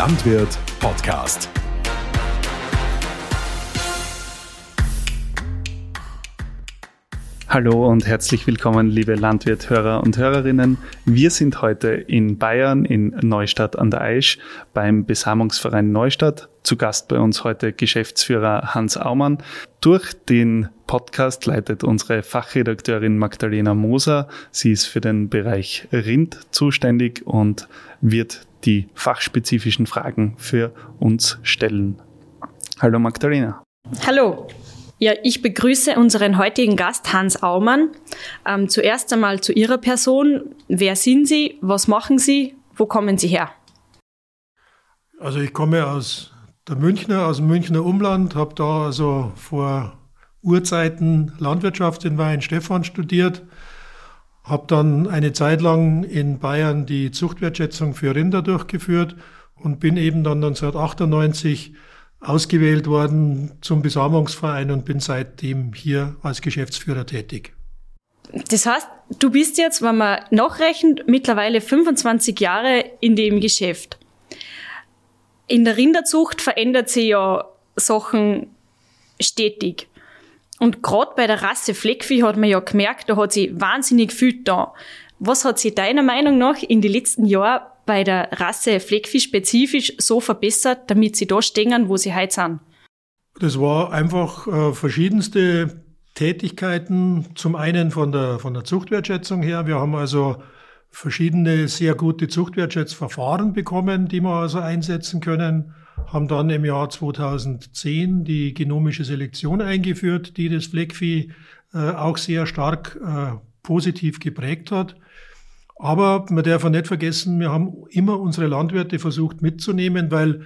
Landwirt Podcast. Hallo und herzlich willkommen, liebe Landwirthörer und Hörerinnen. Wir sind heute in Bayern, in Neustadt an der Aisch, beim Besamungsverein Neustadt. Zu Gast bei uns heute Geschäftsführer Hans Aumann. Durch den Podcast leitet unsere Fachredakteurin Magdalena Moser. Sie ist für den Bereich Rind zuständig und wird die fachspezifischen Fragen für uns stellen. Hallo Magdalena. Hallo. Ja, ich begrüße unseren heutigen Gast Hans Aumann. Ähm, zuerst einmal zu Ihrer Person. Wer sind Sie? Was machen Sie? Wo kommen Sie her? Also ich komme aus der Münchner, aus dem Münchner Umland, habe da also vor Urzeiten Landwirtschaft in Weihenstephan studiert, habe dann eine Zeit lang in Bayern die Zuchtwertschätzung für Rinder durchgeführt und bin eben dann 1998 ausgewählt worden zum Besamungsverein und bin seitdem hier als Geschäftsführer tätig. Das heißt, du bist jetzt, wenn man nachrechnet, mittlerweile 25 Jahre in dem Geschäft. In der Rinderzucht verändert sich ja Sachen stetig. Und gerade bei der Rasse Fleckvieh hat man ja gemerkt, da hat sich wahnsinnig viel da. Was hat sich deiner Meinung nach in den letzten Jahren bei der Rasse Fleckvieh spezifisch so verbessert, damit sie da stehen, wo sie heute sind? Das war einfach äh, verschiedenste Tätigkeiten. Zum einen von der, von der Zuchtwertschätzung her. Wir haben also verschiedene sehr gute Zuchtwertschätzverfahren bekommen, die wir also einsetzen können. Haben dann im Jahr 2010 die genomische Selektion eingeführt, die das Fleckvieh äh, auch sehr stark äh, positiv geprägt hat. Aber man darf auch nicht vergessen, wir haben immer unsere Landwirte versucht mitzunehmen, weil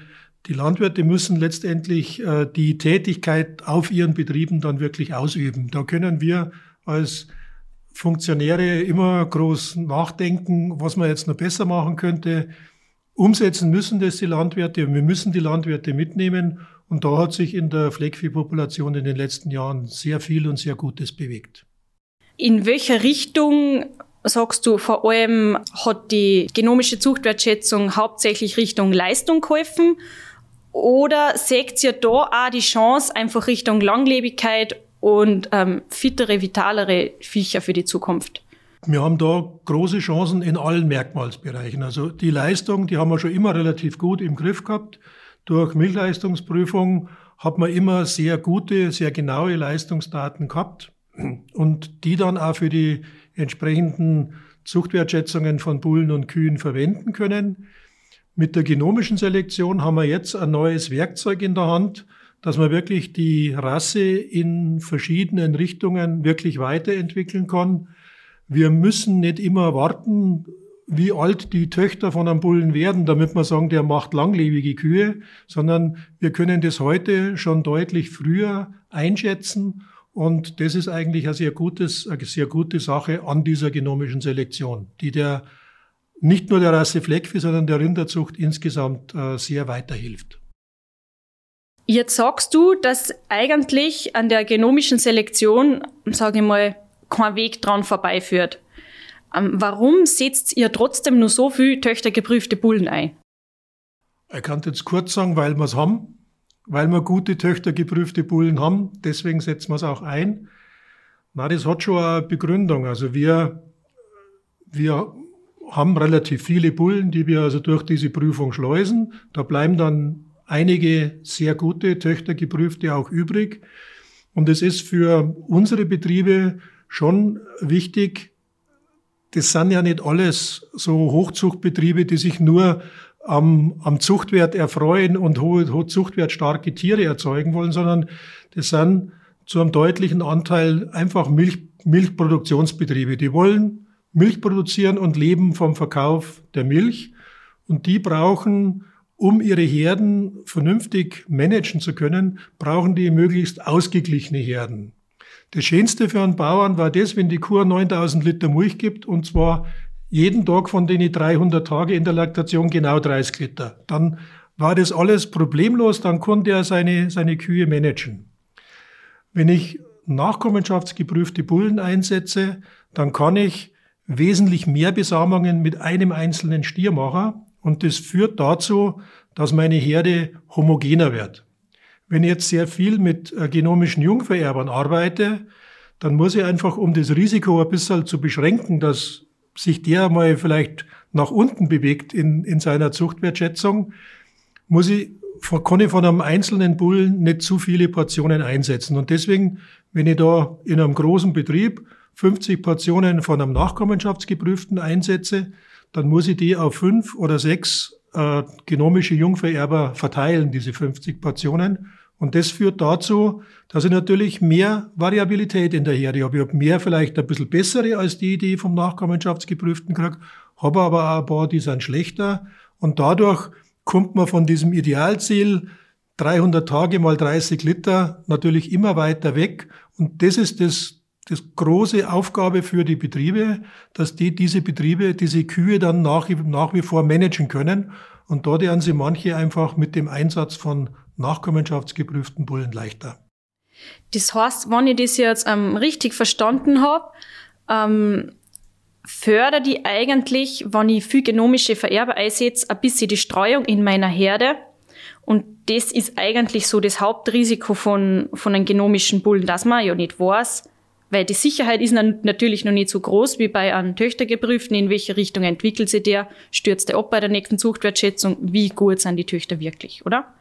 die Landwirte müssen letztendlich äh, die Tätigkeit auf ihren Betrieben dann wirklich ausüben. Da können wir als Funktionäre immer groß nachdenken, was man jetzt noch besser machen könnte. Umsetzen müssen das die Landwirte und wir müssen die Landwirte mitnehmen. Und da hat sich in der Fleckviehpopulation in den letzten Jahren sehr viel und sehr Gutes bewegt. In welcher Richtung sagst du, vor allem hat die genomische Zuchtwertschätzung hauptsächlich Richtung Leistung geholfen? Oder seht ihr da auch die Chance einfach Richtung Langlebigkeit und ähm, fittere, vitalere Viecher für die Zukunft? Wir haben da große Chancen in allen Merkmalsbereichen. Also die Leistung, die haben wir schon immer relativ gut im Griff gehabt. Durch Milchleistungsprüfung hat man immer sehr gute, sehr genaue Leistungsdaten gehabt und die dann auch für die entsprechenden Zuchtwertschätzungen von Bullen und Kühen verwenden können. Mit der genomischen Selektion haben wir jetzt ein neues Werkzeug in der Hand, dass man wirklich die Rasse in verschiedenen Richtungen wirklich weiterentwickeln kann. Wir müssen nicht immer warten, wie alt die Töchter von einem Bullen werden, damit wir sagen, der macht langlebige Kühe, sondern wir können das heute schon deutlich früher einschätzen und das ist eigentlich ein sehr gutes, eine sehr gute Sache an dieser genomischen Selektion, die der nicht nur der Rasse Fleckvieh, sondern der Rinderzucht insgesamt äh, sehr weiterhilft. Jetzt sagst du, dass eigentlich an der genomischen Selektion, sage ich mal, kein Weg dran vorbeiführt. Ähm, warum setzt ihr trotzdem nur so viel töchtergeprüfte Bullen ein? Ich kann jetzt kurz sagen, weil wir es haben weil wir gute Töchter geprüfte Bullen haben. Deswegen setzen wir es auch ein. Na, das hat schon eine Begründung. Also wir, wir haben relativ viele Bullen, die wir also durch diese Prüfung schleusen. Da bleiben dann einige sehr gute Töchter geprüfte auch übrig. Und es ist für unsere Betriebe schon wichtig, das sind ja nicht alles so Hochzuchtbetriebe, die sich nur am, am Zuchtwert erfreuen und hohe, hohe Zuchtwert starke Tiere erzeugen wollen, sondern das sind zu einem deutlichen Anteil einfach Milch, Milchproduktionsbetriebe. Die wollen Milch produzieren und leben vom Verkauf der Milch. Und die brauchen, um ihre Herden vernünftig managen zu können, brauchen die möglichst ausgeglichene Herden. Das Schönste für einen Bauern war das, wenn die Kuh 9000 Liter Milch gibt und zwar jeden Tag von den 300 Tage in der Laktation genau 30 Liter. Dann war das alles problemlos, dann konnte er seine, seine Kühe managen. Wenn ich nachkommenschaftsgeprüfte Bullen einsetze, dann kann ich wesentlich mehr Besamungen mit einem einzelnen Stier machen und das führt dazu, dass meine Herde homogener wird. Wenn ich jetzt sehr viel mit äh, genomischen Jungvererbern arbeite, dann muss ich einfach, um das Risiko ein bisschen zu beschränken, dass sich der mal vielleicht nach unten bewegt in, in seiner Zuchtwertschätzung, muss ich, kann ich von einem einzelnen Bullen nicht zu viele Portionen einsetzen. Und deswegen, wenn ich da in einem großen Betrieb 50 Portionen von einem Nachkommenschaftsgeprüften einsetze, dann muss ich die auf fünf oder sechs äh, genomische Jungvererber verteilen, diese 50 Portionen. Und das führt dazu, dass ich natürlich mehr Variabilität in der Herde habe. Ich habe mehr vielleicht ein bisschen bessere als die, die ich vom Nachkommenschaftsgeprüften kriege, habe aber auch ein paar, die sind schlechter. Und dadurch kommt man von diesem Idealziel 300 Tage mal 30 Liter natürlich immer weiter weg. Und das ist das, das große Aufgabe für die Betriebe, dass die diese Betriebe, diese Kühe dann nach, nach wie vor managen können. Und dort werden sie manche einfach mit dem Einsatz von nachkommenschaftsgeprüften Bullen leichter. Das heißt, wenn ich das jetzt ähm, richtig verstanden habe, ähm, fördert die eigentlich, wenn ich viel genomische Vererber einsetze, ein bisschen die Streuung in meiner Herde. Und das ist eigentlich so das Hauptrisiko von, von einem genomischen Bullen, dass man ja nicht weiß, weil die Sicherheit ist natürlich noch nicht so groß wie bei einem Töchtergeprüften. In welche Richtung entwickelt sich der? Stürzt der ab bei der nächsten Zuchtwertschätzung? Wie gut sind die Töchter wirklich, oder?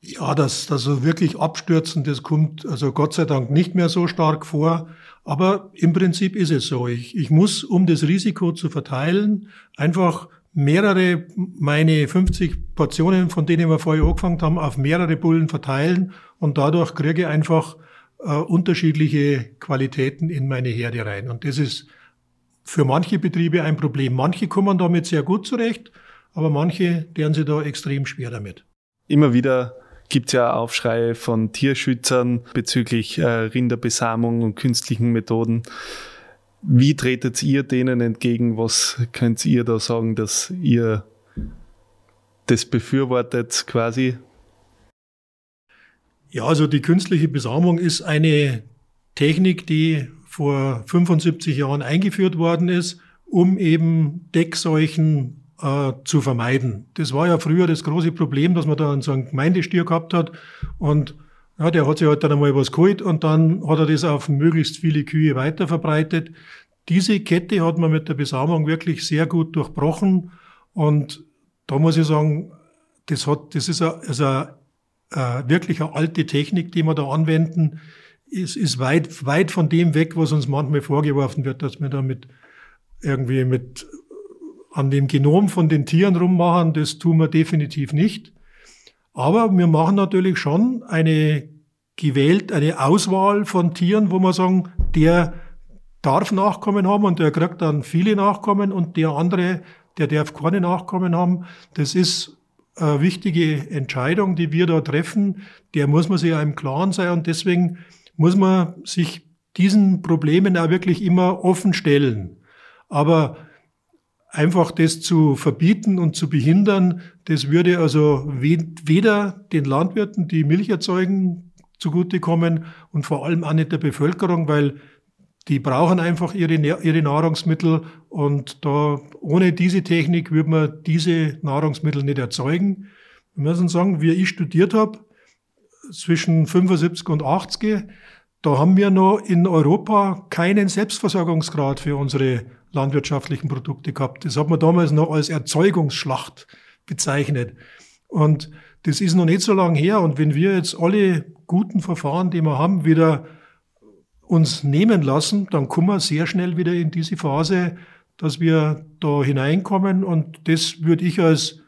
Ja, das, das so wirklich abstürzen, das kommt also Gott sei Dank nicht mehr so stark vor. Aber im Prinzip ist es so. Ich, ich muss, um das Risiko zu verteilen, einfach mehrere, meine 50 Portionen, von denen wir vorher angefangen haben, auf mehrere Bullen verteilen und dadurch kriege ich einfach äh, unterschiedliche Qualitäten in meine Herde rein. Und das ist für manche Betriebe ein Problem. Manche kommen damit sehr gut zurecht, aber manche deren sie da extrem schwer damit. Immer wieder gibt es ja Aufschreie von Tierschützern bezüglich äh, Rinderbesamung und künstlichen Methoden. Wie tretet ihr denen entgegen? Was könnt ihr da sagen, dass ihr das befürwortet quasi? Ja, also die künstliche Besamung ist eine Technik, die vor 75 Jahren eingeführt worden ist, um eben Deckseuchen äh, zu vermeiden. Das war ja früher das große Problem, dass man da so einen Gemeindestier gehabt hat und ja, der hat sich halt dann einmal was geholt und dann hat er das auf möglichst viele Kühe weiter verbreitet. Diese Kette hat man mit der Besamung wirklich sehr gut durchbrochen und da muss ich sagen, das hat, das ist eine, also eine, äh, wirklich eine alte Technik, die wir da anwenden. Es ist weit, weit von dem weg, was uns manchmal vorgeworfen wird, dass wir da mit irgendwie mit an dem Genom von den Tieren rummachen, das tun wir definitiv nicht. Aber wir machen natürlich schon eine gewählt, eine Auswahl von Tieren, wo wir sagen, der darf Nachkommen haben und der kriegt dann viele Nachkommen und der andere, der darf keine Nachkommen haben. Das ist eine wichtige Entscheidung, die wir da treffen. Der muss man sich ja im Klaren sein und deswegen muss man sich diesen Problemen auch wirklich immer offen stellen. Aber einfach das zu verbieten und zu behindern, das würde also weder den Landwirten, die Milch erzeugen, zugutekommen und vor allem auch nicht der Bevölkerung, weil die brauchen einfach ihre, ihre Nahrungsmittel und da ohne diese Technik würde man diese Nahrungsmittel nicht erzeugen. Wir müssen sagen, wie ich studiert habe, zwischen 75 und 80, da haben wir noch in Europa keinen Selbstversorgungsgrad für unsere landwirtschaftlichen Produkte gehabt. Das hat man damals noch als Erzeugungsschlacht bezeichnet. Und das ist noch nicht so lange her. Und wenn wir jetzt alle guten Verfahren, die wir haben, wieder uns nehmen lassen, dann kommen wir sehr schnell wieder in diese Phase, dass wir da hineinkommen. Und das würde ich als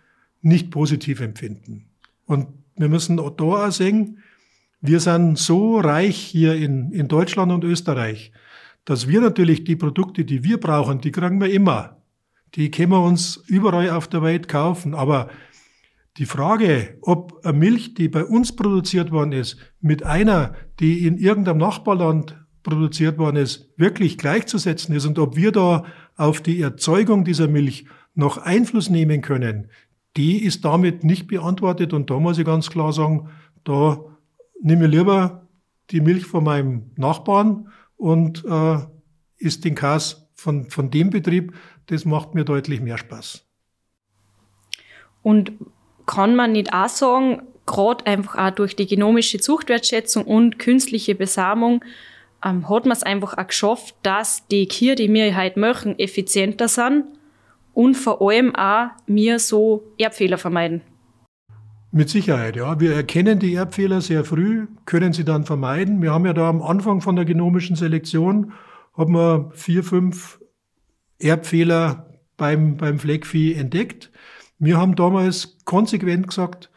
nicht positiv empfinden. Und wir müssen da auch sehen, wir sind so reich hier in, in Deutschland und Österreich dass wir natürlich die Produkte, die wir brauchen, die kriegen wir immer. Die können wir uns überall auf der Welt kaufen. Aber die Frage, ob eine Milch, die bei uns produziert worden ist, mit einer, die in irgendeinem Nachbarland produziert worden ist, wirklich gleichzusetzen ist und ob wir da auf die Erzeugung dieser Milch noch Einfluss nehmen können, die ist damit nicht beantwortet. Und da muss ich ganz klar sagen, da nehme ich lieber die Milch von meinem Nachbarn und äh, ist den Kas von, von dem Betrieb, das macht mir deutlich mehr Spaß. Und kann man nicht auch sagen, gerade einfach auch durch die genomische Zuchtwertschätzung und künstliche Besamung, ähm, hat man es einfach auch geschafft, dass die Kühe, die wir heute machen, effizienter sind und vor allem auch wir so Erbfehler vermeiden. Mit Sicherheit, ja. Wir erkennen die Erbfehler sehr früh, können sie dann vermeiden. Wir haben ja da am Anfang von der genomischen Selektion, haben wir vier, fünf Erbfehler beim, beim Fleckvieh entdeckt. Wir haben damals konsequent gesagt,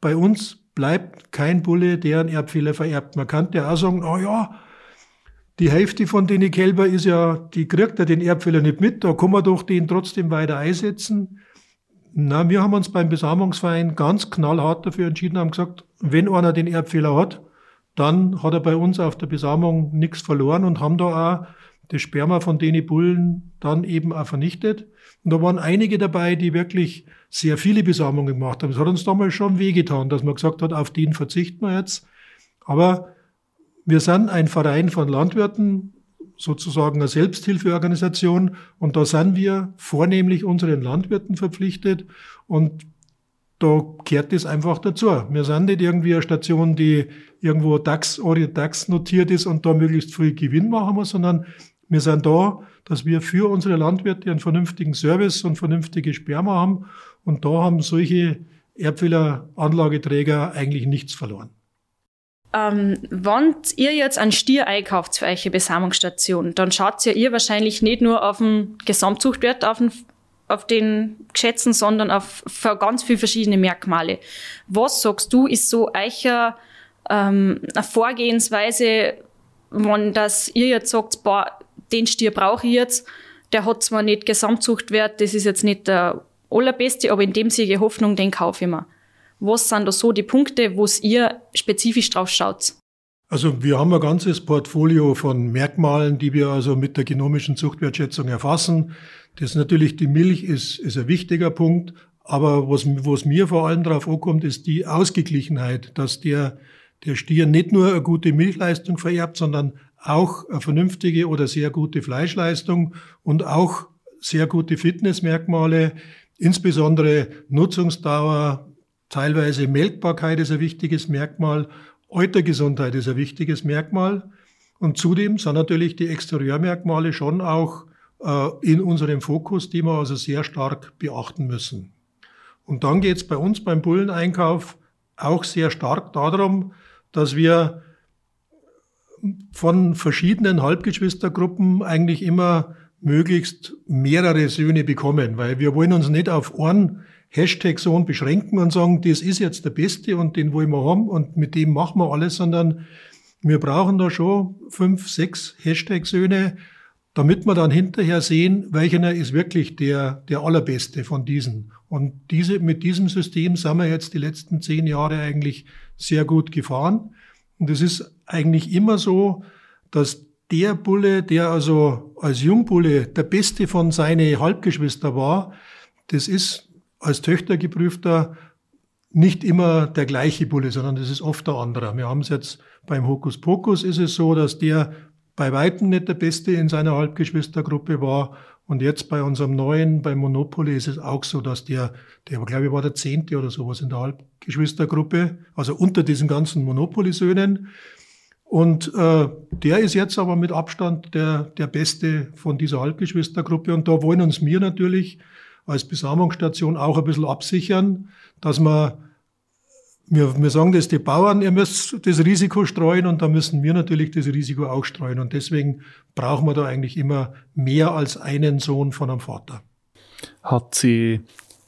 bei uns bleibt kein Bulle, der einen Erbfehler vererbt. Man kann ja auch sagen, oh ja, die Hälfte von den Kälber ist ja, die kriegt ja den Erbfehler nicht mit, da kann man doch den trotzdem weiter einsetzen. Na, wir haben uns beim Besamungsverein ganz knallhart dafür entschieden, haben gesagt, wenn einer den Erbfehler hat, dann hat er bei uns auf der Besamung nichts verloren und haben da auch das Sperma von den Bullen dann eben auch vernichtet. Und da waren einige dabei, die wirklich sehr viele Besamungen gemacht haben. Das hat uns damals schon wehgetan, dass man gesagt hat, auf den verzichten wir jetzt. Aber wir sind ein Verein von Landwirten, sozusagen eine Selbsthilfeorganisation und da sind wir vornehmlich unseren Landwirten verpflichtet und da kehrt es einfach dazu. Wir sind nicht irgendwie eine Station, die irgendwo DAX, DAX notiert ist und da möglichst viel Gewinn machen muss, sondern wir sind da, dass wir für unsere Landwirte einen vernünftigen Service und vernünftige Sperma haben und da haben solche Erbfehleranlageträger eigentlich nichts verloren. Ähm, wenn ihr jetzt einen Stier einkauft für eure Besamungsstation, dann schaut ja ihr wahrscheinlich nicht nur auf den Gesamtzuchtwert, auf den, auf den Geschätzen, sondern auf für ganz viele verschiedene Merkmale. Was sagst du, ist so eicher ähm, eine Vorgehensweise, wenn das ihr jetzt sagt, boah, den Stier brauche ich jetzt, der hat zwar nicht Gesamtzuchtwert, das ist jetzt nicht der allerbeste, aber in dem Siege Hoffnung, den kaufe ich mir. Was sind da so die Punkte, wo ihr spezifisch drauf schaut? Also wir haben ein ganzes Portfolio von Merkmalen, die wir also mit der genomischen Zuchtwertschätzung erfassen. Das natürlich die Milch ist, ist ein wichtiger Punkt, aber was, was mir vor allem darauf ankommt, ist die Ausgeglichenheit, dass der, der Stier nicht nur eine gute Milchleistung vererbt, sondern auch eine vernünftige oder sehr gute Fleischleistung und auch sehr gute Fitnessmerkmale, insbesondere Nutzungsdauer, Teilweise Melkbarkeit ist ein wichtiges Merkmal, Eutergesundheit ist ein wichtiges Merkmal. Und zudem sind natürlich die Exterieurmerkmale schon auch äh, in unserem Fokus, die wir also sehr stark beachten müssen. Und dann geht es bei uns beim Bulleneinkauf auch sehr stark darum, dass wir von verschiedenen Halbgeschwistergruppen eigentlich immer möglichst mehrere Söhne bekommen, weil wir wollen uns nicht auf einen Hashtag-Sohn beschränken und sagen, das ist jetzt der Beste und den wollen wir haben und mit dem machen wir alles, sondern wir brauchen da schon fünf, sechs Hashtag-Söhne, damit wir dann hinterher sehen, welcher ist wirklich der, der allerbeste von diesen. Und diese, mit diesem System sind wir jetzt die letzten zehn Jahre eigentlich sehr gut gefahren. Und es ist eigentlich immer so, dass der Bulle, der also als Jungbulle der beste von seinen Halbgeschwister war, das ist als Töchtergeprüfter nicht immer der gleiche Bulle, sondern das ist oft der andere. Wir haben es jetzt beim Hokus Pokus ist es so, dass der bei weitem nicht der Beste in seiner Halbgeschwistergruppe war. Und jetzt bei unserem neuen, beim Monopoly ist es auch so, dass der, der glaube ich war der Zehnte oder sowas in der Halbgeschwistergruppe, also unter diesen ganzen Monopoly-Söhnen. Und äh, der ist jetzt aber mit Abstand der, der Beste von dieser Halbgeschwistergruppe. Und da wollen uns wir natürlich als Besamungsstation auch ein bisschen absichern, dass man wir, wir sagen das die Bauern, ihr müsst das Risiko streuen und da müssen wir natürlich das Risiko auch streuen. Und deswegen brauchen wir da eigentlich immer mehr als einen Sohn von einem Vater. Hat sie,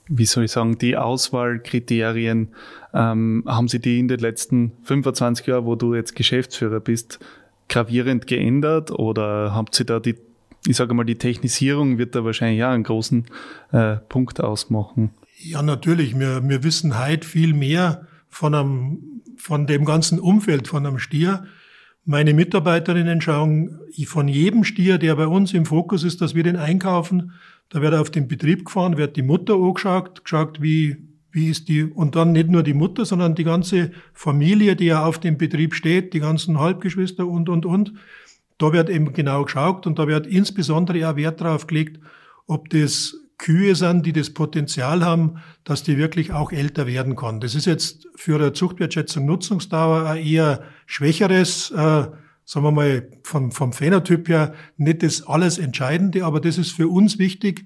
wie soll ich sagen, die Auswahlkriterien, ähm, haben Sie die in den letzten 25 Jahren, wo du jetzt Geschäftsführer bist, gravierend geändert oder habt Sie da die ich sage mal, die Technisierung wird da wahrscheinlich ja einen großen äh, Punkt ausmachen. Ja, natürlich. Wir, wir wissen heute viel mehr von, einem, von dem ganzen Umfeld von einem Stier. Meine Mitarbeiterinnen schauen von jedem Stier, der bei uns im Fokus ist, dass wir den einkaufen. Da wird auf den Betrieb gefahren, wird die Mutter angeschaut, geschaut, wie, wie ist die, und dann nicht nur die Mutter, sondern die ganze Familie, die ja auf dem Betrieb steht, die ganzen Halbgeschwister und, und, und. Da wird eben genau geschaut und da wird insbesondere auch Wert darauf gelegt, ob das Kühe sind, die das Potenzial haben, dass die wirklich auch älter werden kann. Das ist jetzt für eine Zuchtwertschätzung Nutzungsdauer ein eher schwächeres, äh, sagen wir mal, vom, vom Phänotyp her nicht das alles Entscheidende, aber das ist für uns wichtig,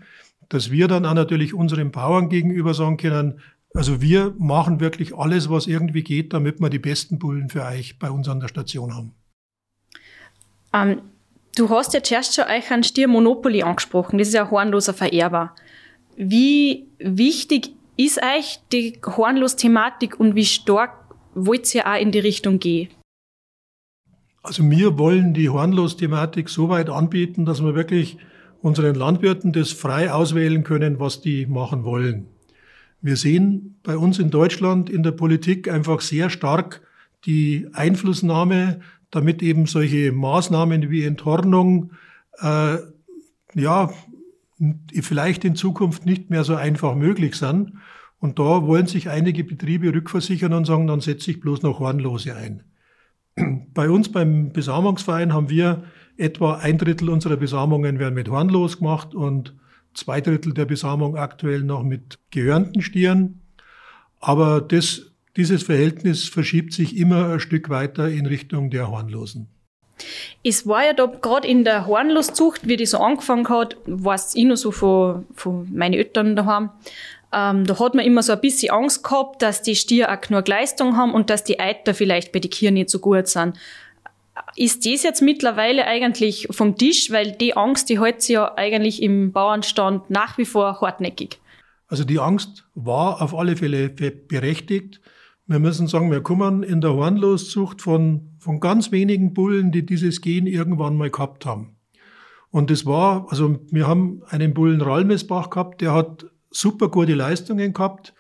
dass wir dann auch natürlich unseren Bauern gegenüber sagen können, also wir machen wirklich alles, was irgendwie geht, damit wir die besten Bullen für euch bei uns an der Station haben. Ähm, du hast ja zuerst schon euch ein Stier Monopoly angesprochen. Das ist ja hornloser Vererber. Wie wichtig ist euch die Hornlos-Thematik und wie stark wollt ihr auch in die Richtung gehen? Also wir wollen die Hornlos-Thematik so weit anbieten, dass wir wirklich unseren Landwirten das frei auswählen können, was die machen wollen. Wir sehen bei uns in Deutschland in der Politik einfach sehr stark die Einflussnahme, damit eben solche Maßnahmen wie Enthornung äh, ja vielleicht in Zukunft nicht mehr so einfach möglich sind. Und da wollen sich einige Betriebe rückversichern und sagen, dann setze ich bloß noch Hornlose ein. Bei uns beim Besamungsverein haben wir etwa ein Drittel unserer Besamungen werden mit Hornlos gemacht und zwei Drittel der Besamung aktuell noch mit gehörnten Stieren. Aber das, dieses Verhältnis verschiebt sich immer ein Stück weiter in Richtung der Hornlosen. Es war ja da gerade in der Hornloszucht, wie die so angefangen hat, weiß ich noch so von, von meinen Eltern daheim, ähm, da hat man immer so ein bisschen Angst gehabt, dass die Stiere auch genug Leistung haben und dass die Eiter vielleicht bei den Kühen nicht so gut sind. Ist das jetzt mittlerweile eigentlich vom Tisch, weil die Angst, die hält sich ja eigentlich im Bauernstand nach wie vor hartnäckig? Also die Angst war auf alle Fälle berechtigt. Wir müssen sagen, wir kommen in der Hornloszucht von, von ganz wenigen Bullen, die dieses Gen irgendwann mal gehabt haben. Und das war, also wir haben einen Bullen Ralmesbach gehabt, der hat super gute Leistungen gehabt,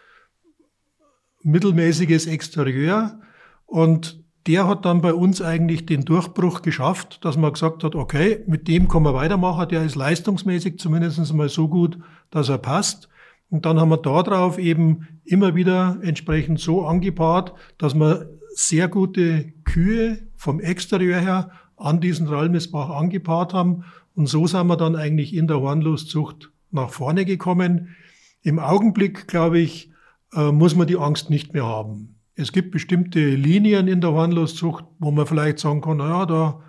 mittelmäßiges Exterieur und der hat dann bei uns eigentlich den Durchbruch geschafft, dass man gesagt hat, okay, mit dem kann man weitermachen, der ist leistungsmäßig zumindest mal so gut, dass er passt. Und dann haben wir darauf eben immer wieder entsprechend so angepaart, dass wir sehr gute Kühe vom Exterieur her an diesen Ralmesbach angepaart haben. Und so sind wir dann eigentlich in der Hornloszucht nach vorne gekommen. Im Augenblick, glaube ich, äh, muss man die Angst nicht mehr haben. Es gibt bestimmte Linien in der Hornloszucht, wo man vielleicht sagen kann, naja, da,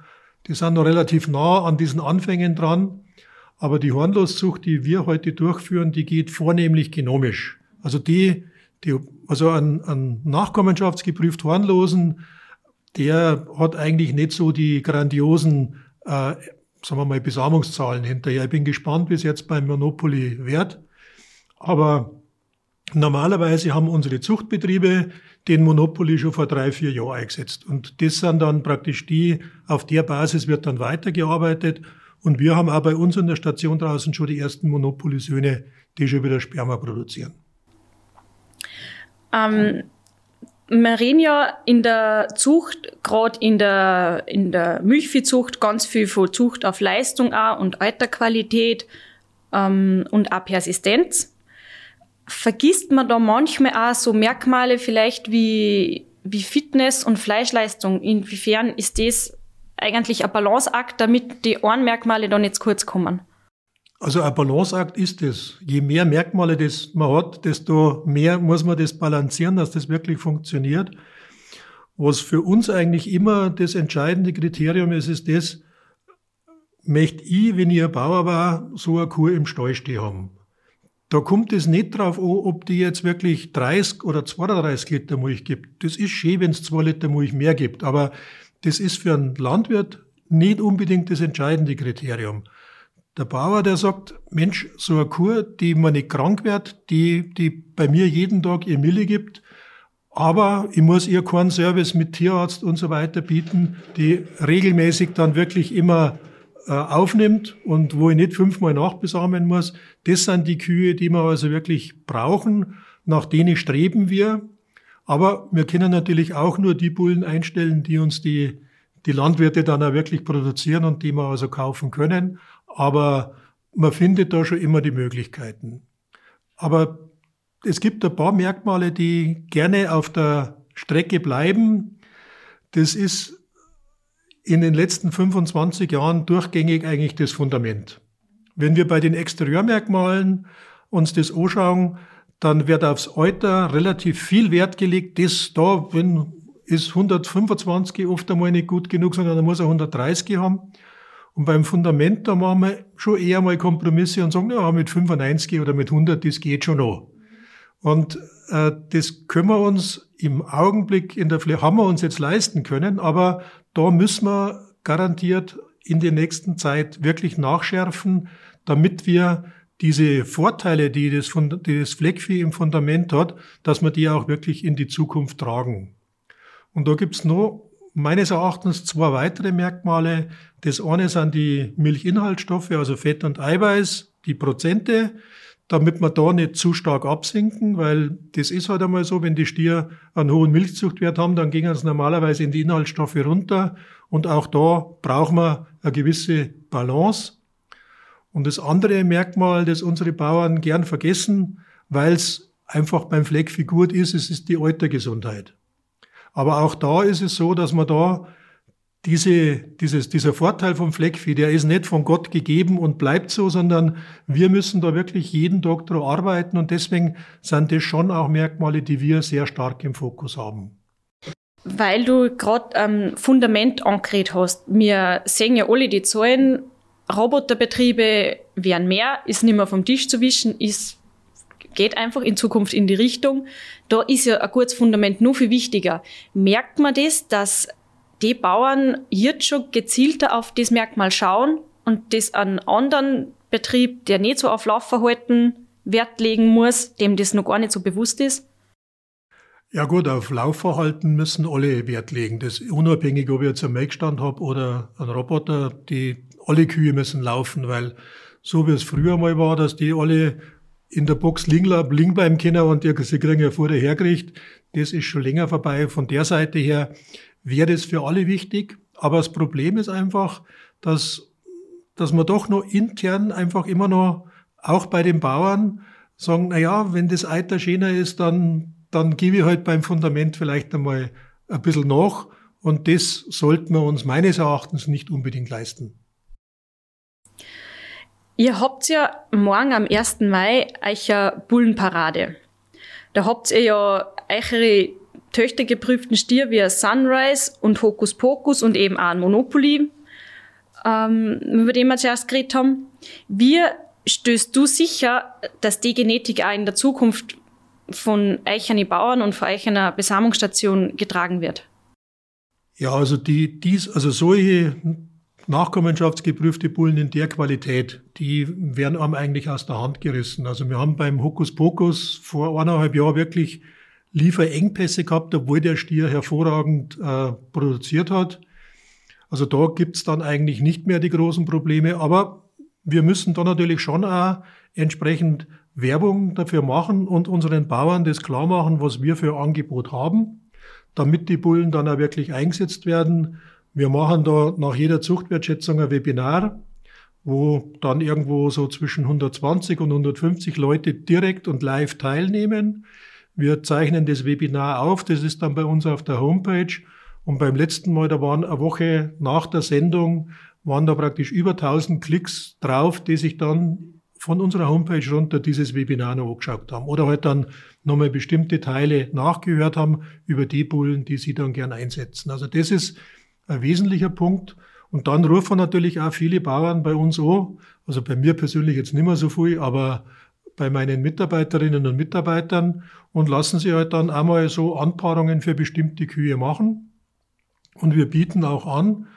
die sind noch relativ nah an diesen Anfängen dran. Aber die Hornloszucht, die wir heute durchführen, die geht vornehmlich genomisch. Also die, die also ein, ein nachkommenschaftsgeprüft Hornlosen, der hat eigentlich nicht so die grandiosen, äh, sagen wir mal, Besamungszahlen hinterher. Ich bin gespannt, wie es jetzt beim Monopoly wird. Aber normalerweise haben unsere Zuchtbetriebe den Monopoly schon vor drei, vier Jahren eingesetzt. Und das sind dann praktisch die, auf der Basis wird dann weitergearbeitet. Und wir haben auch bei uns in der Station draußen schon die ersten Monopoly-Söhne, die schon wieder Sperma produzieren. Ähm, wir reden ja in der Zucht, gerade in der, in der Milchviehzucht, ganz viel von Zucht auf Leistung auch und Alterqualität ähm, und auch Persistenz vergisst man da manchmal auch so Merkmale vielleicht wie, wie Fitness und Fleischleistung? Inwiefern ist das eigentlich ein Balanceakt, damit die einen Merkmale da nicht zu kurz kommen? Also ein Balanceakt ist es. Je mehr Merkmale das man hat, desto mehr muss man das balancieren, dass das wirklich funktioniert. Was für uns eigentlich immer das entscheidende Kriterium ist, ist das, möchte ich, wenn ich ein Bauer war, so eine Kuh im Stall stehen haben. Da kommt es nicht drauf an, ob die jetzt wirklich 30 oder 32 Liter Milch gibt. Das ist schön, wenn es 2 Liter Milch mehr gibt. Aber das ist für einen Landwirt nicht unbedingt das entscheidende Kriterium. Der Bauer, der sagt, Mensch, so eine Kuh, die mir nicht krank wird, die, die bei mir jeden Tag ihr Milch gibt, aber ich muss ihr keinen Service mit Tierarzt und so weiter bieten, die regelmäßig dann wirklich immer äh, aufnimmt und wo ich nicht fünfmal nachbesamen muss. Das sind die Kühe, die wir also wirklich brauchen. Nach denen streben wir. Aber wir können natürlich auch nur die Bullen einstellen, die uns die, die Landwirte dann auch wirklich produzieren und die wir also kaufen können. Aber man findet da schon immer die Möglichkeiten. Aber es gibt ein paar Merkmale, die gerne auf der Strecke bleiben. Das ist in den letzten 25 Jahren durchgängig eigentlich das Fundament. Wenn wir bei den Exterieurmerkmalen uns das anschauen, dann wird aufs Alter relativ viel Wert gelegt. Das da, wenn ist 125 oft einmal nicht gut genug, sondern dann muss er 130 haben. Und beim Fundament, da machen wir schon eher mal Kompromisse und sagen, ja, mit 95 oder mit 100, das geht schon noch. Und äh, das können wir uns im Augenblick in der Fläche, haben wir uns jetzt leisten können, aber da müssen wir garantiert in der nächsten Zeit wirklich nachschärfen, damit wir diese Vorteile, die das, die das Fleckvieh im Fundament hat, dass wir die auch wirklich in die Zukunft tragen. Und da gibt's noch meines Erachtens zwei weitere Merkmale. Das eine sind die Milchinhaltsstoffe, also Fett und Eiweiß, die Prozente, damit wir da nicht zu stark absinken, weil das ist halt einmal so, wenn die Stier einen hohen Milchzuchtwert haben, dann gehen es normalerweise in die Inhaltsstoffe runter und auch da brauchen wir eine gewisse Balance. Und das andere Merkmal, das unsere Bauern gern vergessen, weil es einfach beim Fleckfigur ist, es ist die Altergesundheit. Aber auch da ist es so, dass man da diese, dieses, dieser Vorteil vom Fleckvieh, der ist nicht von Gott gegeben und bleibt so, sondern wir müssen da wirklich jeden Tag daran arbeiten und deswegen sind das schon auch Merkmale, die wir sehr stark im Fokus haben. Weil du gerade ähm, Fundament angeredet hast, wir sehen ja alle die Zahlen, Roboterbetriebe werden mehr, ist nicht mehr vom Tisch zu wischen, ist, geht einfach in Zukunft in die Richtung. Da ist ja ein gutes Fundament nur viel wichtiger. Merkt man das, dass die Bauern jetzt schon gezielter auf das Merkmal schauen und das an anderen Betrieb, der nicht so auf Laufverhalten Wert legen muss, dem das noch gar nicht so bewusst ist? Ja gut, auf Laufverhalten müssen alle Wert legen. Das unabhängig, ob ich jetzt einen Melkstand habe oder einen Roboter, die alle Kühe müssen laufen, weil so wie es früher mal war, dass die alle in der Box liegen, liegen bleiben können und sie kriegen ja vorher hergerichtet, das ist schon länger vorbei. Von der Seite her wäre das für alle wichtig. Aber das Problem ist einfach, dass, dass man doch noch intern einfach immer noch, auch bei den Bauern, sagen, na ja, wenn das Alter schöner ist, dann, dann gebe ich halt beim Fundament vielleicht einmal ein bisschen nach. Und das sollten wir uns meines Erachtens nicht unbedingt leisten. Ihr habt ja morgen am 1. Mai euch Bullenparade. Da habt ihr ja eure töchtergeprüften Stier wie Sunrise und Hokus Pokus und eben auch ein Monopoly, ähm, über den wir zuerst geredet haben. Wie stößt du sicher, dass die Genetik auch in der Zukunft von die Bauern und von euch einer Besamungsstation getragen wird? Ja, also die, dies, also solche nachkommenschaftsgeprüfte Bullen in der Qualität, die werden einem eigentlich aus der Hand gerissen. Also wir haben beim Hokus Pokus vor eineinhalb Jahren wirklich Lieferengpässe gehabt, obwohl der Stier hervorragend äh, produziert hat. Also da gibt's dann eigentlich nicht mehr die großen Probleme, aber wir müssen da natürlich schon auch entsprechend Werbung dafür machen und unseren Bauern das klar machen, was wir für Angebot haben, damit die Bullen dann auch wirklich eingesetzt werden. Wir machen da nach jeder Zuchtwertschätzung ein Webinar, wo dann irgendwo so zwischen 120 und 150 Leute direkt und live teilnehmen. Wir zeichnen das Webinar auf, das ist dann bei uns auf der Homepage. Und beim letzten Mal, da waren eine Woche nach der Sendung, waren da praktisch über 1000 Klicks drauf, die sich dann von unserer Homepage runter dieses Webinar noch angeschaut haben oder halt dann nochmal bestimmte Teile nachgehört haben über die Bullen, die sie dann gern einsetzen. Also das ist ein wesentlicher Punkt. Und dann rufen natürlich auch viele Bauern bei uns an, also bei mir persönlich jetzt nicht mehr so viel, aber bei meinen Mitarbeiterinnen und Mitarbeitern und lassen sie halt dann einmal so Anpaarungen für bestimmte Kühe machen. Und wir bieten auch an,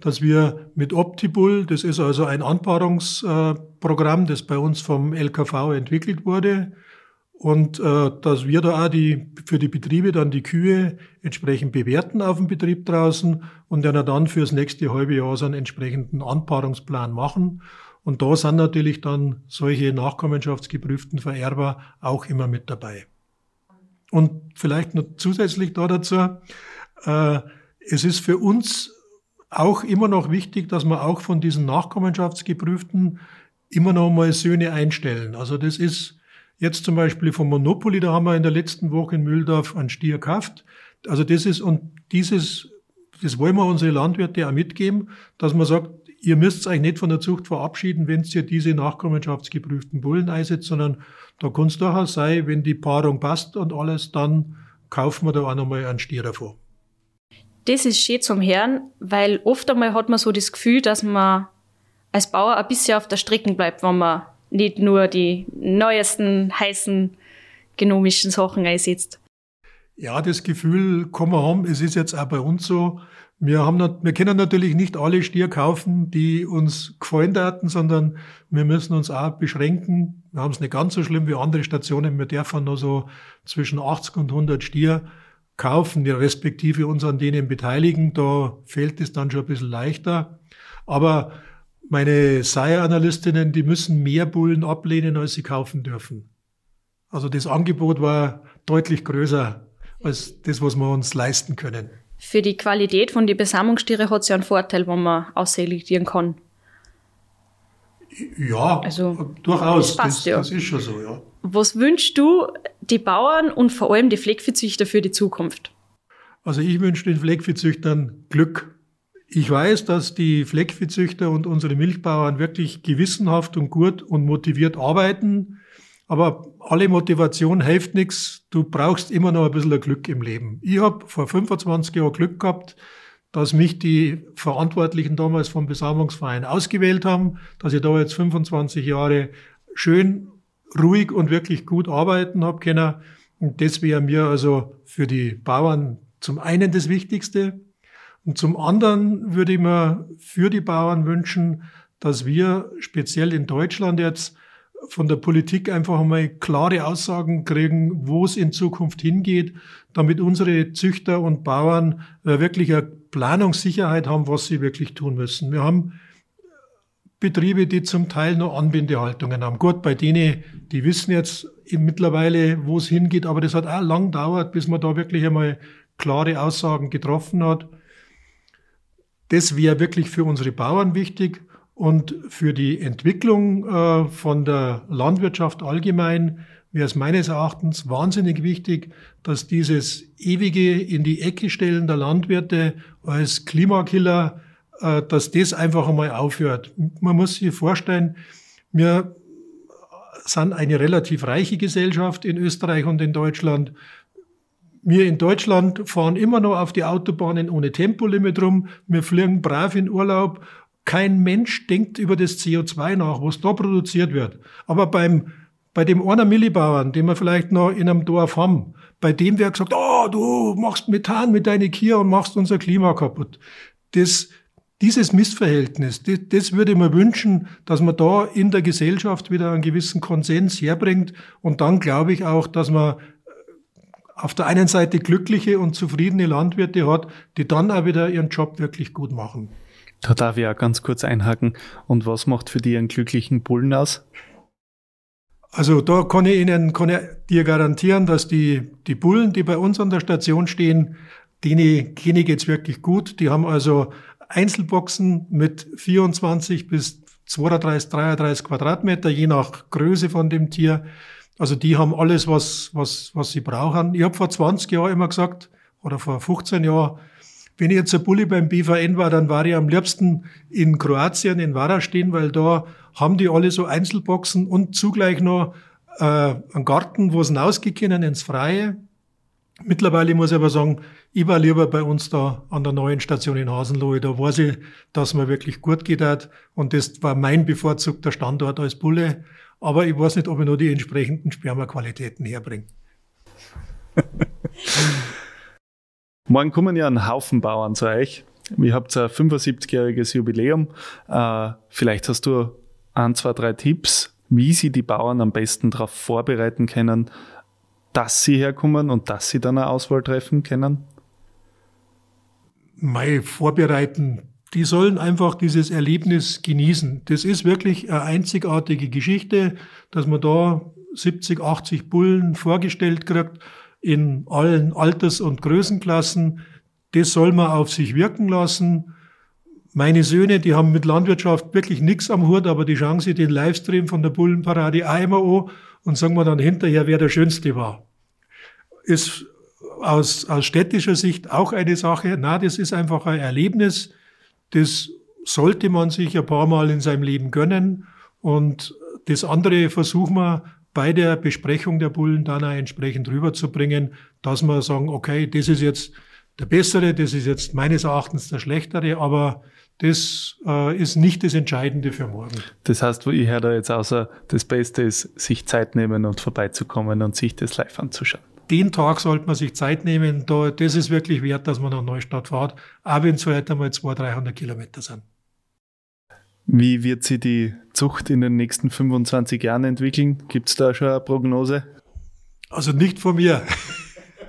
dass wir mit Optibull, das ist also ein Anpaarungsprogramm, das bei uns vom LKV entwickelt wurde, und äh, dass wir da auch die, für die Betriebe dann die Kühe entsprechend bewerten auf dem Betrieb draußen und dann dann fürs nächste halbe Jahr so einen entsprechenden Anpaarungsplan machen. Und da sind natürlich dann solche nachkommenschaftsgeprüften Vererber auch immer mit dabei. Und vielleicht noch zusätzlich da dazu, äh, es ist für uns auch immer noch wichtig, dass wir auch von diesen Nachkommenschaftsgeprüften immer noch mal Söhne einstellen. Also das ist jetzt zum Beispiel vom Monopoly, da haben wir in der letzten Woche in Mühldorf einen Stier gekauft. Also das ist, und dieses, das wollen wir unsere Landwirte auch mitgeben, dass man sagt, ihr müsst euch nicht von der Zucht verabschieden, wenn ihr diese nachkommenschaftsgeprüften Bullen einsetzt, sondern da kann es durchaus sein, wenn die Paarung passt und alles, dann kaufen wir da auch nochmal einen Stier davor. Das ist schön zum Hören, weil oft einmal hat man so das Gefühl, dass man als Bauer ein bisschen auf der Strecke bleibt, wenn man nicht nur die neuesten, heißen, genomischen Sachen einsetzt. Ja, das Gefühl kann man haben. Es ist jetzt auch bei uns so. Wir haben, wir können natürlich nicht alle Stier kaufen, die uns gefallen hatten, sondern wir müssen uns auch beschränken. Wir haben es nicht ganz so schlimm wie andere Stationen. Wir dürfen nur so zwischen 80 und 100 Stier kaufen, respektive uns an denen beteiligen. Da fällt es dann schon ein bisschen leichter. Aber meine Sire-Analystinnen, die müssen mehr Bullen ablehnen, als sie kaufen dürfen. Also das Angebot war deutlich größer als das, was wir uns leisten können. Für die Qualität von den Besamungsstiere hat es ja einen Vorteil, wenn man ausselektieren kann. Ja, also, durchaus. Das, passt, das, ja. das ist schon so, ja. Was wünschst du die Bauern und vor allem die Fleckviehzüchter für die Zukunft? Also ich wünsche den Fleckviehzüchtern Glück ich weiß, dass die Fleckviehzüchter und unsere Milchbauern wirklich gewissenhaft und gut und motiviert arbeiten. Aber alle Motivation hilft nichts. Du brauchst immer noch ein bisschen Glück im Leben. Ich habe vor 25 Jahren Glück gehabt, dass mich die Verantwortlichen damals vom Besamungsverein ausgewählt haben, dass ich da jetzt 25 Jahre schön, ruhig und wirklich gut arbeiten habe können. Und das wäre mir also für die Bauern zum einen das Wichtigste. Und zum anderen würde ich mir für die Bauern wünschen, dass wir speziell in Deutschland jetzt von der Politik einfach einmal klare Aussagen kriegen, wo es in Zukunft hingeht, damit unsere Züchter und Bauern äh, wirklich eine Planungssicherheit haben, was sie wirklich tun müssen. Wir haben Betriebe, die zum Teil noch Anbindehaltungen haben. Gut, bei denen, die wissen jetzt mittlerweile, wo es hingeht, aber das hat auch lang gedauert, bis man da wirklich einmal klare Aussagen getroffen hat. Das wäre wirklich für unsere Bauern wichtig und für die Entwicklung äh, von der Landwirtschaft allgemein wäre es meines Erachtens wahnsinnig wichtig, dass dieses ewige in die Ecke stellen der Landwirte als Klimakiller, äh, dass das einfach einmal aufhört. Man muss sich vorstellen, wir sind eine relativ reiche Gesellschaft in Österreich und in Deutschland. Wir in Deutschland fahren immer noch auf die Autobahnen ohne Tempolimit rum. Wir fliegen brav in Urlaub. Kein Mensch denkt über das CO2 nach, was da produziert wird. Aber beim, bei dem einer Millibauern, den wir vielleicht noch in einem Dorf haben, bei dem wird gesagt, oh, du machst Methan mit deinen Kier und machst unser Klima kaputt. Das, dieses Missverhältnis, das, das würde ich mir wünschen, dass man da in der Gesellschaft wieder einen gewissen Konsens herbringt. Und dann glaube ich auch, dass man auf der einen Seite glückliche und zufriedene Landwirte hat, die dann auch wieder ihren Job wirklich gut machen. Da darf ich auch ganz kurz einhaken. Und was macht für die einen glücklichen Bullen aus? Also da kann ich Ihnen kann ich dir garantieren, dass die, die Bullen, die bei uns an der Station stehen, denen, denen geht's wirklich gut. Die haben also Einzelboxen mit 24 bis 32, 33 Quadratmeter, je nach Größe von dem Tier. Also die haben alles, was, was, was sie brauchen. Ich habe vor 20 Jahren immer gesagt, oder vor 15 Jahren, wenn ich jetzt ein Bulli beim BVN war, dann war ich am liebsten in Kroatien, in Vara weil da haben die alle so Einzelboxen und zugleich noch äh, einen Garten, wo sie rausgehen ins Freie. Mittlerweile muss ich aber sagen, ich war lieber bei uns da an der neuen Station in Hasenlohe. Da weiß ich, dass mir wirklich gut geht hat. Und das war mein bevorzugter Standort als Bulle. Aber ich weiß nicht, ob ich nur die entsprechenden Spermaqualitäten herbringe. Morgen kommen ja ein Haufen Bauern zu euch. Ihr habt ein 75-jähriges Jubiläum. Äh, vielleicht hast du ein, zwei, drei Tipps, wie sie die Bauern am besten darauf vorbereiten können, dass sie herkommen und dass sie dann eine Auswahl treffen können? Mai vorbereiten die sollen einfach dieses Erlebnis genießen. Das ist wirklich eine einzigartige Geschichte, dass man da 70, 80 Bullen vorgestellt kriegt in allen Alters- und Größenklassen. Das soll man auf sich wirken lassen. Meine Söhne, die haben mit Landwirtschaft wirklich nichts am Hut, aber die schauen sich den Livestream von der Bullenparade immer an und sagen mir dann hinterher, wer der Schönste war. Ist aus, aus städtischer Sicht auch eine Sache. Na, das ist einfach ein Erlebnis das sollte man sich ein paar Mal in seinem Leben gönnen. Und das andere versuchen wir bei der Besprechung der Bullen dann auch entsprechend rüberzubringen, dass wir sagen, okay, das ist jetzt der bessere, das ist jetzt meines Erachtens der schlechtere, aber das äh, ist nicht das Entscheidende für morgen. Das heißt, wo ich höre da jetzt außer, das Beste ist, sich Zeit nehmen und vorbeizukommen und sich das live anzuschauen. Den Tag sollte man sich Zeit nehmen. Da, das ist wirklich wert, dass man nach Neustadt fährt, auch wenn es heute mal 200, 300 Kilometer sind. Wie wird sich die Zucht in den nächsten 25 Jahren entwickeln? Gibt es da schon eine Prognose? Also nicht von mir.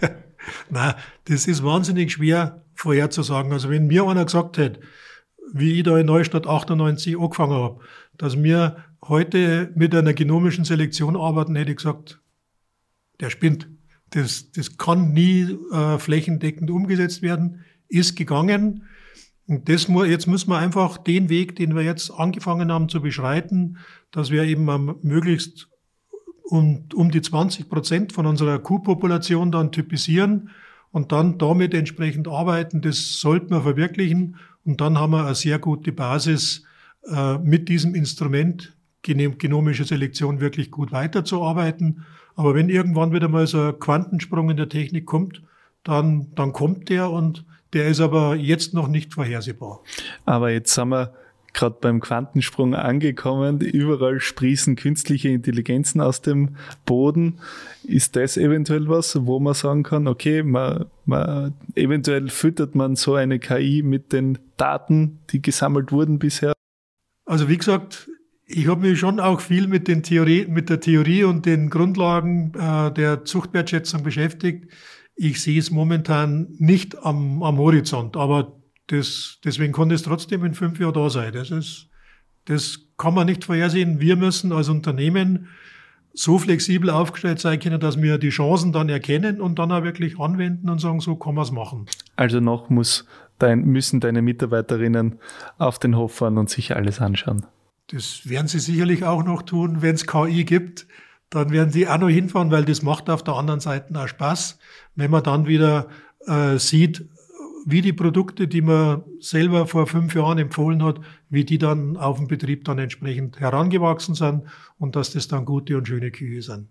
Nein, das ist wahnsinnig schwer vorherzusagen. Also wenn mir einer gesagt hätte, wie ich da in Neustadt 98 angefangen habe, dass wir heute mit einer genomischen Selektion arbeiten, hätte ich gesagt, der spinnt. Das, das kann nie äh, flächendeckend umgesetzt werden, ist gegangen. Und das, jetzt müssen wir einfach den Weg, den wir jetzt angefangen haben zu beschreiten, dass wir eben möglichst um, um die 20 Prozent von unserer Kuhpopulation dann typisieren und dann damit entsprechend arbeiten. Das sollten wir verwirklichen. Und dann haben wir eine sehr gute Basis, äh, mit diesem Instrument genomische Selektion wirklich gut weiterzuarbeiten. Aber wenn irgendwann wieder mal so ein Quantensprung in der Technik kommt, dann, dann kommt der und der ist aber jetzt noch nicht vorhersehbar. Aber jetzt sind wir gerade beim Quantensprung angekommen. Überall sprießen künstliche Intelligenzen aus dem Boden. Ist das eventuell was, wo man sagen kann, okay, man, man, eventuell füttert man so eine KI mit den Daten, die gesammelt wurden bisher? Also wie gesagt, ich habe mich schon auch viel mit, den Theorie, mit der Theorie und den Grundlagen äh, der Zuchtwertschätzung beschäftigt. Ich sehe es momentan nicht am, am Horizont, aber das, deswegen konnte es trotzdem in fünf Jahren da sein. Das ist, das kann man nicht vorhersehen. Wir müssen als Unternehmen so flexibel aufgestellt sein können, dass wir die Chancen dann erkennen und dann auch wirklich anwenden und sagen, so kann man es machen. Also noch muss dein, müssen deine Mitarbeiterinnen auf den Hof fahren und sich alles anschauen. Das werden sie sicherlich auch noch tun, wenn es KI gibt. Dann werden sie auch noch hinfahren, weil das macht auf der anderen Seite auch Spaß, wenn man dann wieder äh, sieht, wie die Produkte, die man selber vor fünf Jahren empfohlen hat, wie die dann auf dem Betrieb dann entsprechend herangewachsen sind und dass das dann gute und schöne Kühe sind.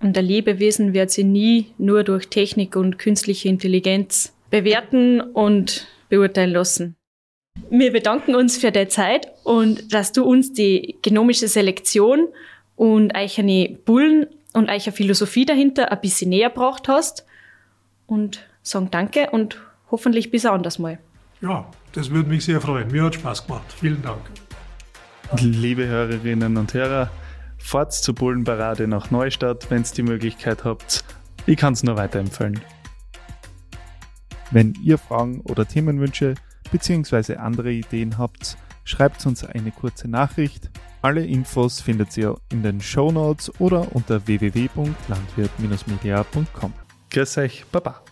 Und der Lebewesen wird sie nie nur durch Technik und künstliche Intelligenz bewerten und beurteilen lassen. Wir bedanken uns für die Zeit und dass du uns die genomische Selektion und eichene Bullen und eicher Philosophie dahinter ein bisschen näher gebracht hast und sagen Danke und hoffentlich bis anders mal. Ja, das würde mich sehr freuen. Mir hat Spaß gemacht. Vielen Dank. Liebe Hörerinnen und Hörer, fahrt zur Bullenparade nach Neustadt, wenn ihr die Möglichkeit habt. Ich kann es nur weiterempfehlen. Wenn ihr Fragen oder Themenwünsche bzw. andere Ideen habt, schreibt uns eine kurze Nachricht. Alle Infos findet ihr in den Show Notes oder unter www.landwirt-media.com. Grüß euch, Baba.